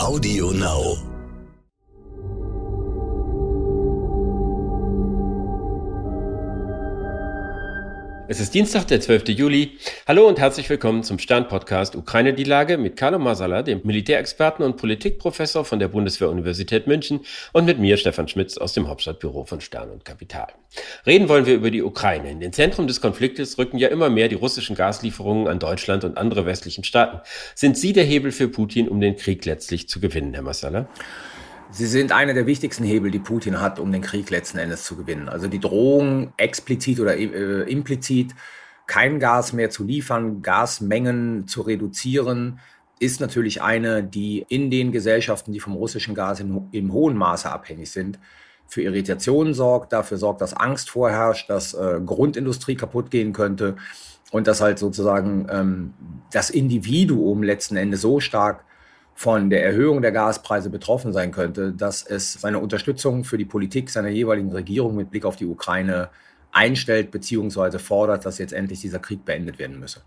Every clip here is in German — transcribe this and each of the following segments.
Audio Now. Es ist Dienstag, der 12. Juli. Hallo und herzlich willkommen zum Stern-Podcast Ukraine die Lage mit Carlo Masala, dem Militärexperten und Politikprofessor von der Bundeswehr-Universität München und mit mir, Stefan Schmitz, aus dem Hauptstadtbüro von Stern und Kapital. Reden wollen wir über die Ukraine. In den Zentrum des Konfliktes rücken ja immer mehr die russischen Gaslieferungen an Deutschland und andere westlichen Staaten. Sind Sie der Hebel für Putin, um den Krieg letztlich zu gewinnen, Herr Masala? Sie sind einer der wichtigsten Hebel, die Putin hat, um den Krieg letzten Endes zu gewinnen. Also die Drohung explizit oder äh, implizit, kein Gas mehr zu liefern, Gasmengen zu reduzieren, ist natürlich eine, die in den Gesellschaften, die vom russischen Gas in, im hohen Maße abhängig sind, für Irritationen sorgt, dafür sorgt, dass Angst vorherrscht, dass äh, Grundindustrie kaputt gehen könnte und dass halt sozusagen ähm, das Individuum letzten Endes so stark von der Erhöhung der Gaspreise betroffen sein könnte, dass es seine Unterstützung für die Politik seiner jeweiligen Regierung mit Blick auf die Ukraine einstellt bzw. fordert, dass jetzt endlich dieser Krieg beendet werden müsse.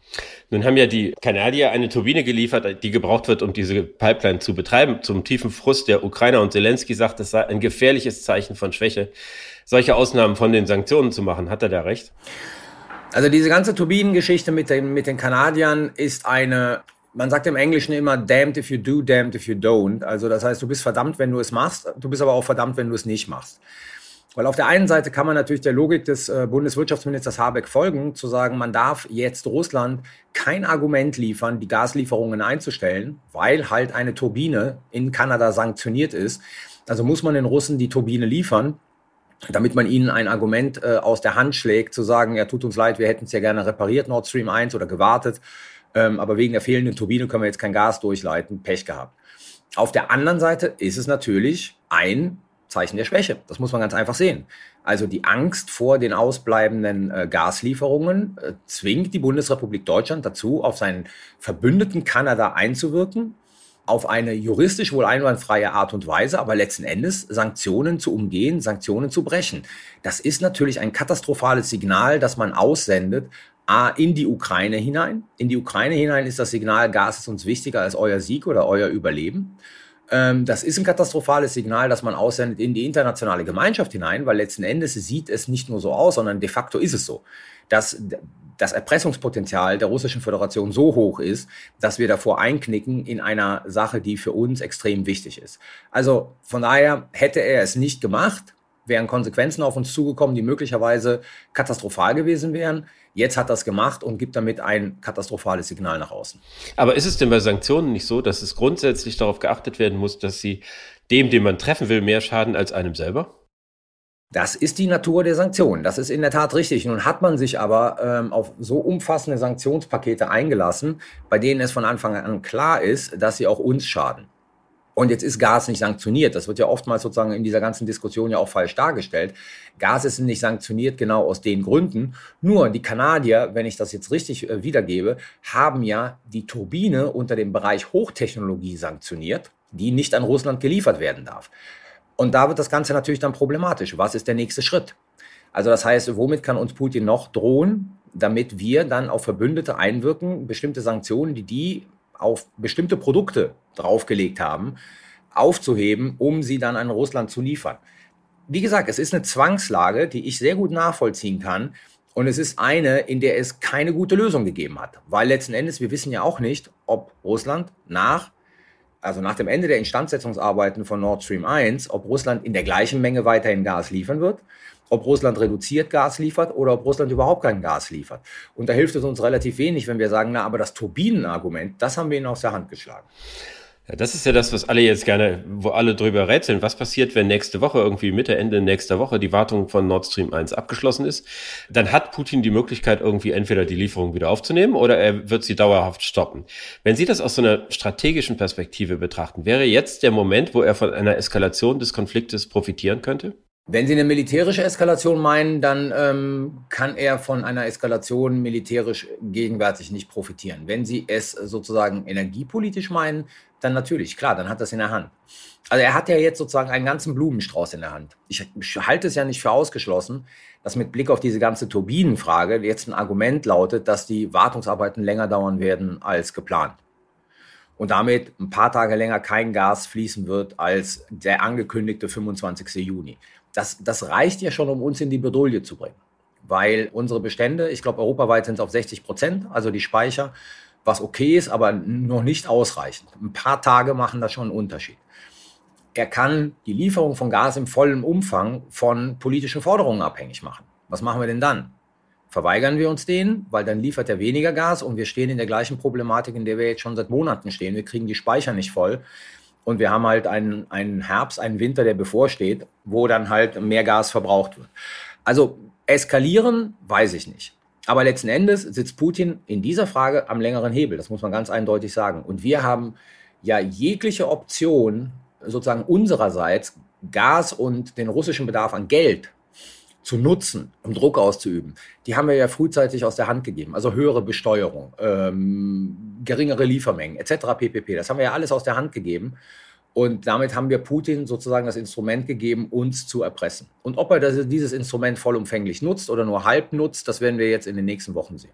Nun haben ja die Kanadier eine Turbine geliefert, die gebraucht wird, um diese Pipeline zu betreiben. Zum tiefen Frust der Ukrainer und Zelensky sagt, es sei ein gefährliches Zeichen von Schwäche, solche Ausnahmen von den Sanktionen zu machen. Hat er da recht? Also diese ganze Turbinengeschichte mit den, mit den Kanadiern ist eine man sagt im Englischen immer damned if you do, damned if you don't. Also das heißt, du bist verdammt, wenn du es machst, du bist aber auch verdammt, wenn du es nicht machst. Weil auf der einen Seite kann man natürlich der Logik des äh, Bundeswirtschaftsministers Habeck folgen, zu sagen, man darf jetzt Russland kein Argument liefern, die Gaslieferungen einzustellen, weil halt eine Turbine in Kanada sanktioniert ist. Also muss man den Russen die Turbine liefern, damit man ihnen ein Argument äh, aus der Hand schlägt, zu sagen, ja, tut uns leid, wir hätten es ja gerne repariert, Nord Stream 1 oder gewartet. Ähm, aber wegen der fehlenden Turbine können wir jetzt kein Gas durchleiten. Pech gehabt. Auf der anderen Seite ist es natürlich ein Zeichen der Schwäche. Das muss man ganz einfach sehen. Also die Angst vor den ausbleibenden äh, Gaslieferungen äh, zwingt die Bundesrepublik Deutschland dazu, auf seinen Verbündeten Kanada einzuwirken, auf eine juristisch wohl einwandfreie Art und Weise, aber letzten Endes Sanktionen zu umgehen, Sanktionen zu brechen. Das ist natürlich ein katastrophales Signal, das man aussendet in die Ukraine hinein. In die Ukraine hinein ist das Signal, Gas ist uns wichtiger als euer Sieg oder euer Überleben. Ähm, das ist ein katastrophales Signal, das man aussendet in die internationale Gemeinschaft hinein, weil letzten Endes sieht es nicht nur so aus, sondern de facto ist es so, dass das Erpressungspotenzial der Russischen Föderation so hoch ist, dass wir davor einknicken in einer Sache, die für uns extrem wichtig ist. Also von daher hätte er es nicht gemacht, wären Konsequenzen auf uns zugekommen, die möglicherweise katastrophal gewesen wären. Jetzt hat das gemacht und gibt damit ein katastrophales Signal nach außen. Aber ist es denn bei Sanktionen nicht so, dass es grundsätzlich darauf geachtet werden muss, dass sie dem, den man treffen will, mehr schaden als einem selber? Das ist die Natur der Sanktionen. Das ist in der Tat richtig. Nun hat man sich aber ähm, auf so umfassende Sanktionspakete eingelassen, bei denen es von Anfang an klar ist, dass sie auch uns schaden. Und jetzt ist Gas nicht sanktioniert. Das wird ja oftmals sozusagen in dieser ganzen Diskussion ja auch falsch dargestellt. Gas ist nicht sanktioniert genau aus den Gründen. Nur die Kanadier, wenn ich das jetzt richtig äh, wiedergebe, haben ja die Turbine unter dem Bereich Hochtechnologie sanktioniert, die nicht an Russland geliefert werden darf. Und da wird das Ganze natürlich dann problematisch. Was ist der nächste Schritt? Also das heißt, womit kann uns Putin noch drohen, damit wir dann auf Verbündete einwirken, bestimmte Sanktionen, die die auf bestimmte Produkte draufgelegt haben, aufzuheben, um sie dann an Russland zu liefern. Wie gesagt, es ist eine Zwangslage, die ich sehr gut nachvollziehen kann. Und es ist eine, in der es keine gute Lösung gegeben hat. Weil letzten Endes, wir wissen ja auch nicht, ob Russland nach, also nach dem Ende der Instandsetzungsarbeiten von Nord Stream 1, ob Russland in der gleichen Menge weiterhin Gas liefern wird ob Russland reduziert Gas liefert oder ob Russland überhaupt kein Gas liefert. Und da hilft es uns relativ wenig, wenn wir sagen, na, aber das Turbinenargument, das haben wir ihnen aus der Hand geschlagen. Ja, das ist ja das, was alle jetzt gerne, wo alle drüber rätseln. Was passiert, wenn nächste Woche, irgendwie Mitte, Ende nächster Woche, die Wartung von Nord Stream 1 abgeschlossen ist? Dann hat Putin die Möglichkeit, irgendwie entweder die Lieferung wieder aufzunehmen oder er wird sie dauerhaft stoppen. Wenn Sie das aus so einer strategischen Perspektive betrachten, wäre jetzt der Moment, wo er von einer Eskalation des Konfliktes profitieren könnte? Wenn Sie eine militärische Eskalation meinen, dann ähm, kann er von einer Eskalation militärisch gegenwärtig nicht profitieren. Wenn Sie es sozusagen energiepolitisch meinen, dann natürlich, klar, dann hat das in der Hand. Also er hat ja jetzt sozusagen einen ganzen Blumenstrauß in der Hand. Ich halte es ja nicht für ausgeschlossen, dass mit Blick auf diese ganze Turbinenfrage jetzt ein Argument lautet, dass die Wartungsarbeiten länger dauern werden als geplant. und damit ein paar Tage länger kein Gas fließen wird als der angekündigte 25. Juni. Das, das reicht ja schon, um uns in die Bedrohung zu bringen, weil unsere Bestände, ich glaube, europaweit sind es auf 60 Prozent, also die Speicher, was okay ist, aber noch nicht ausreichend. Ein paar Tage machen da schon einen Unterschied. Er kann die Lieferung von Gas im vollen Umfang von politischen Forderungen abhängig machen. Was machen wir denn dann? Verweigern wir uns den, weil dann liefert er weniger Gas und wir stehen in der gleichen Problematik, in der wir jetzt schon seit Monaten stehen. Wir kriegen die Speicher nicht voll und wir haben halt einen, einen Herbst, einen Winter, der bevorsteht, wo dann halt mehr Gas verbraucht wird. Also eskalieren, weiß ich nicht. Aber letzten Endes sitzt Putin in dieser Frage am längeren Hebel. Das muss man ganz eindeutig sagen. Und wir haben ja jegliche Option sozusagen unsererseits Gas und den russischen Bedarf an Geld zu nutzen, um Druck auszuüben, die haben wir ja frühzeitig aus der Hand gegeben. Also höhere Besteuerung, ähm, geringere Liefermengen etc. pp. Das haben wir ja alles aus der Hand gegeben. Und damit haben wir Putin sozusagen das Instrument gegeben, uns zu erpressen. Und ob er das, dieses Instrument vollumfänglich nutzt oder nur halb nutzt, das werden wir jetzt in den nächsten Wochen sehen.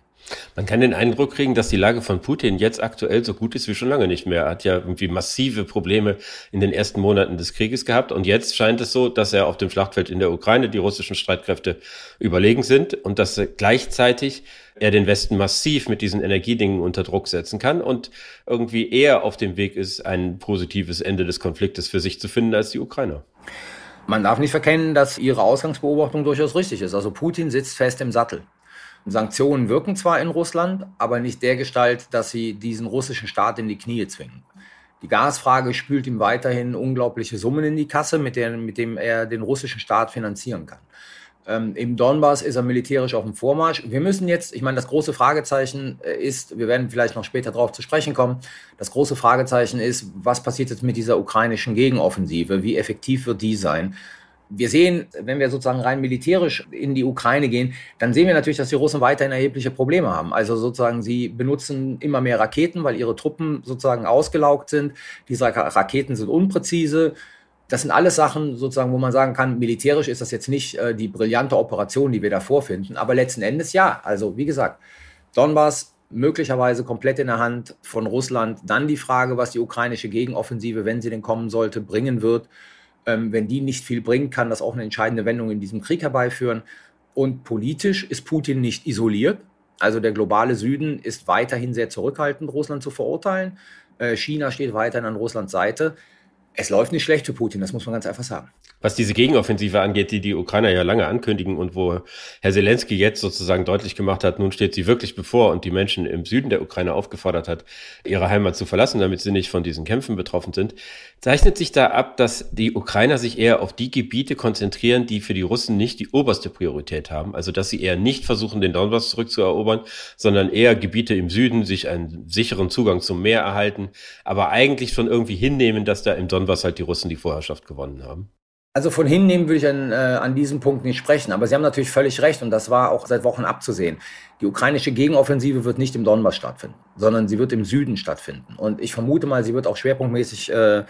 Man kann den Eindruck kriegen, dass die Lage von Putin jetzt aktuell so gut ist wie schon lange nicht mehr. Er hat ja irgendwie massive Probleme in den ersten Monaten des Krieges gehabt. Und jetzt scheint es so, dass er auf dem Schlachtfeld in der Ukraine die russischen Streitkräfte überlegen sind und dass gleichzeitig er den Westen massiv mit diesen Energiedingen unter Druck setzen kann und irgendwie eher auf dem Weg ist, ein positives Ende des Konfliktes für sich zu finden als die Ukrainer. Man darf nicht verkennen, dass Ihre Ausgangsbeobachtung durchaus richtig ist. Also Putin sitzt fest im Sattel. Sanktionen wirken zwar in Russland, aber nicht der Gestalt, dass sie diesen russischen Staat in die Knie zwingen. Die Gasfrage spült ihm weiterhin unglaubliche Summen in die Kasse, mit, der, mit dem er den russischen Staat finanzieren kann. Ähm, Im Donbass ist er militärisch auf dem Vormarsch. Wir müssen jetzt, ich meine, das große Fragezeichen äh, ist, wir werden vielleicht noch später darauf zu sprechen kommen, das große Fragezeichen ist, was passiert jetzt mit dieser ukrainischen Gegenoffensive? Wie effektiv wird die sein? Wir sehen, wenn wir sozusagen rein militärisch in die Ukraine gehen, dann sehen wir natürlich, dass die Russen weiterhin erhebliche Probleme haben. Also sozusagen, sie benutzen immer mehr Raketen, weil ihre Truppen sozusagen ausgelaugt sind. Diese Raketen sind unpräzise das sind alles Sachen, sozusagen, wo man sagen kann, militärisch ist das jetzt nicht äh, die brillante Operation, die wir da vorfinden, aber letzten Endes ja. Also, wie gesagt, Donbass möglicherweise komplett in der Hand von Russland. Dann die Frage, was die ukrainische Gegenoffensive, wenn sie denn kommen sollte, bringen wird. Ähm, wenn die nicht viel bringt, kann das auch eine entscheidende Wendung in diesem Krieg herbeiführen. Und politisch ist Putin nicht isoliert. Also der globale Süden ist weiterhin sehr zurückhaltend, Russland zu verurteilen. Äh, China steht weiterhin an Russlands Seite es läuft nicht schlecht für Putin, das muss man ganz einfach sagen. Was diese Gegenoffensive angeht, die die Ukrainer ja lange ankündigen und wo Herr Zelensky jetzt sozusagen deutlich gemacht hat, nun steht sie wirklich bevor und die Menschen im Süden der Ukraine aufgefordert hat, ihre Heimat zu verlassen, damit sie nicht von diesen Kämpfen betroffen sind, zeichnet sich da ab, dass die Ukrainer sich eher auf die Gebiete konzentrieren, die für die Russen nicht die oberste Priorität haben. Also dass sie eher nicht versuchen, den Donbass zurückzuerobern, sondern eher Gebiete im Süden sich einen sicheren Zugang zum Meer erhalten, aber eigentlich schon irgendwie hinnehmen, dass da im Donbass was halt die Russen die Vorherrschaft gewonnen haben? Also von hinnehmen würde ich an, äh, an diesem Punkt nicht sprechen, aber Sie haben natürlich völlig recht und das war auch seit Wochen abzusehen. Die ukrainische Gegenoffensive wird nicht im Donbass stattfinden, sondern sie wird im Süden stattfinden. Und ich vermute mal, sie wird auch schwerpunktmäßig äh,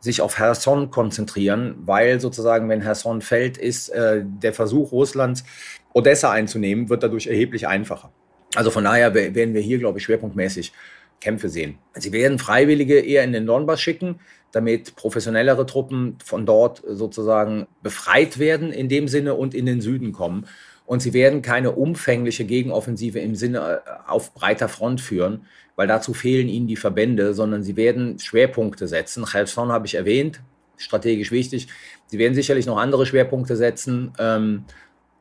sich auf Herson konzentrieren, weil sozusagen, wenn Herson fällt, ist äh, der Versuch Russlands, Odessa einzunehmen, wird dadurch erheblich einfacher. Also von daher werden wir hier, glaube ich, schwerpunktmäßig Kämpfe sehen. Sie werden Freiwillige eher in den Donbass schicken, damit professionellere Truppen von dort sozusagen befreit werden in dem Sinne und in den Süden kommen. Und sie werden keine umfängliche Gegenoffensive im Sinne äh, auf breiter Front führen, weil dazu fehlen ihnen die Verbände, sondern sie werden Schwerpunkte setzen. Kherson habe ich erwähnt, strategisch wichtig. Sie werden sicherlich noch andere Schwerpunkte setzen. Ähm,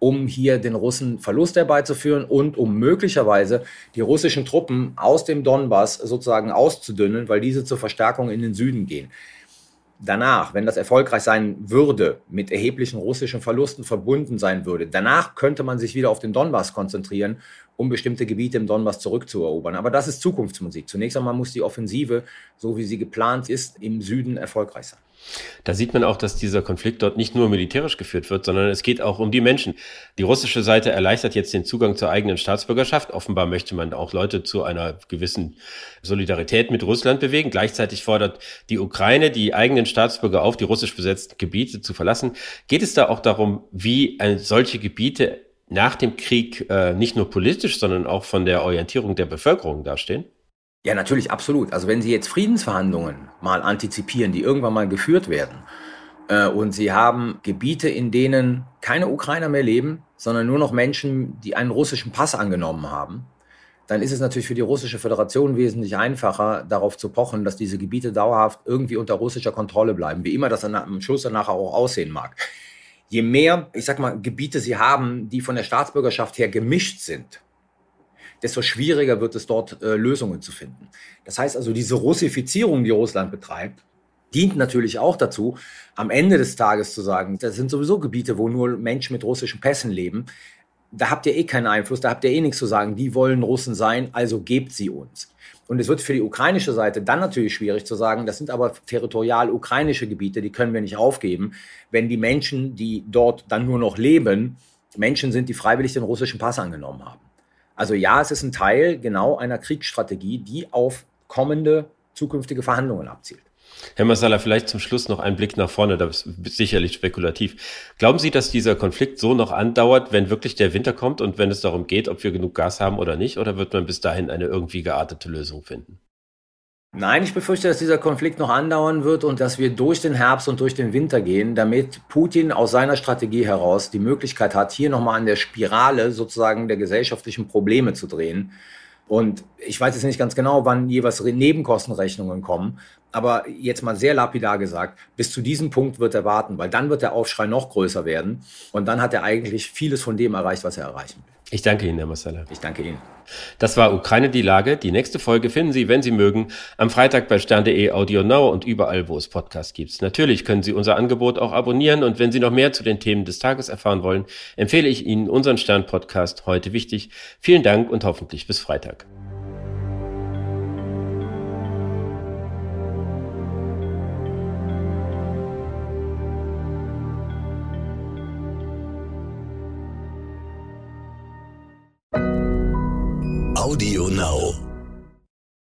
um hier den Russen Verlust herbeizuführen und um möglicherweise die russischen Truppen aus dem Donbass sozusagen auszudünnen, weil diese zur Verstärkung in den Süden gehen. Danach, wenn das erfolgreich sein würde, mit erheblichen russischen Verlusten verbunden sein würde, danach könnte man sich wieder auf den Donbass konzentrieren, um bestimmte Gebiete im Donbass zurückzuerobern. Aber das ist Zukunftsmusik. Zunächst einmal muss die Offensive, so wie sie geplant ist, im Süden erfolgreich sein. Da sieht man auch, dass dieser Konflikt dort nicht nur militärisch geführt wird, sondern es geht auch um die Menschen. Die russische Seite erleichtert jetzt den Zugang zur eigenen Staatsbürgerschaft. Offenbar möchte man auch Leute zu einer gewissen Solidarität mit Russland bewegen. Gleichzeitig fordert die Ukraine die eigenen Staatsbürger auf, die russisch besetzten Gebiete zu verlassen. Geht es da auch darum, wie solche Gebiete nach dem Krieg äh, nicht nur politisch, sondern auch von der Orientierung der Bevölkerung dastehen? Ja, natürlich, absolut. Also wenn Sie jetzt Friedensverhandlungen mal antizipieren, die irgendwann mal geführt werden, äh, und Sie haben Gebiete, in denen keine Ukrainer mehr leben, sondern nur noch Menschen, die einen russischen Pass angenommen haben, dann ist es natürlich für die russische Föderation wesentlich einfacher, darauf zu pochen, dass diese Gebiete dauerhaft irgendwie unter russischer Kontrolle bleiben, wie immer das am Schluss danach auch aussehen mag. Je mehr, ich sag mal, Gebiete sie haben, die von der Staatsbürgerschaft her gemischt sind, desto schwieriger wird es dort äh, Lösungen zu finden. Das heißt also, diese Russifizierung, die Russland betreibt, dient natürlich auch dazu, am Ende des Tages zu sagen, das sind sowieso Gebiete, wo nur Menschen mit russischen Pässen leben da habt ihr eh keinen Einfluss, da habt ihr eh nichts zu sagen. Die wollen Russen sein, also gebt sie uns. Und es wird für die ukrainische Seite dann natürlich schwierig zu sagen, das sind aber territorial ukrainische Gebiete, die können wir nicht aufgeben, wenn die Menschen, die dort dann nur noch leben, Menschen sind, die freiwillig den russischen Pass angenommen haben. Also ja, es ist ein Teil genau einer Kriegsstrategie, die auf kommende zukünftige Verhandlungen abzielt. Herr Masala, vielleicht zum Schluss noch ein Blick nach vorne, das ist sicherlich spekulativ. Glauben Sie, dass dieser Konflikt so noch andauert, wenn wirklich der Winter kommt und wenn es darum geht, ob wir genug Gas haben oder nicht? Oder wird man bis dahin eine irgendwie geartete Lösung finden? Nein, ich befürchte, dass dieser Konflikt noch andauern wird und dass wir durch den Herbst und durch den Winter gehen, damit Putin aus seiner Strategie heraus die Möglichkeit hat, hier nochmal an der Spirale sozusagen der gesellschaftlichen Probleme zu drehen. Und ich weiß jetzt nicht ganz genau, wann jeweils Nebenkostenrechnungen kommen, aber jetzt mal sehr lapidar gesagt, bis zu diesem Punkt wird er warten, weil dann wird der Aufschrei noch größer werden und dann hat er eigentlich vieles von dem erreicht, was er erreichen will. Ich danke Ihnen, Herr Marcella. Ich danke Ihnen. Das war Ukraine die Lage. Die nächste Folge finden Sie, wenn Sie mögen, am Freitag bei stern.de Audio Now und überall, wo es Podcasts gibt. Natürlich können Sie unser Angebot auch abonnieren und wenn Sie noch mehr zu den Themen des Tages erfahren wollen, empfehle ich Ihnen unseren Stern-Podcast heute wichtig. Vielen Dank und hoffentlich bis Freitag.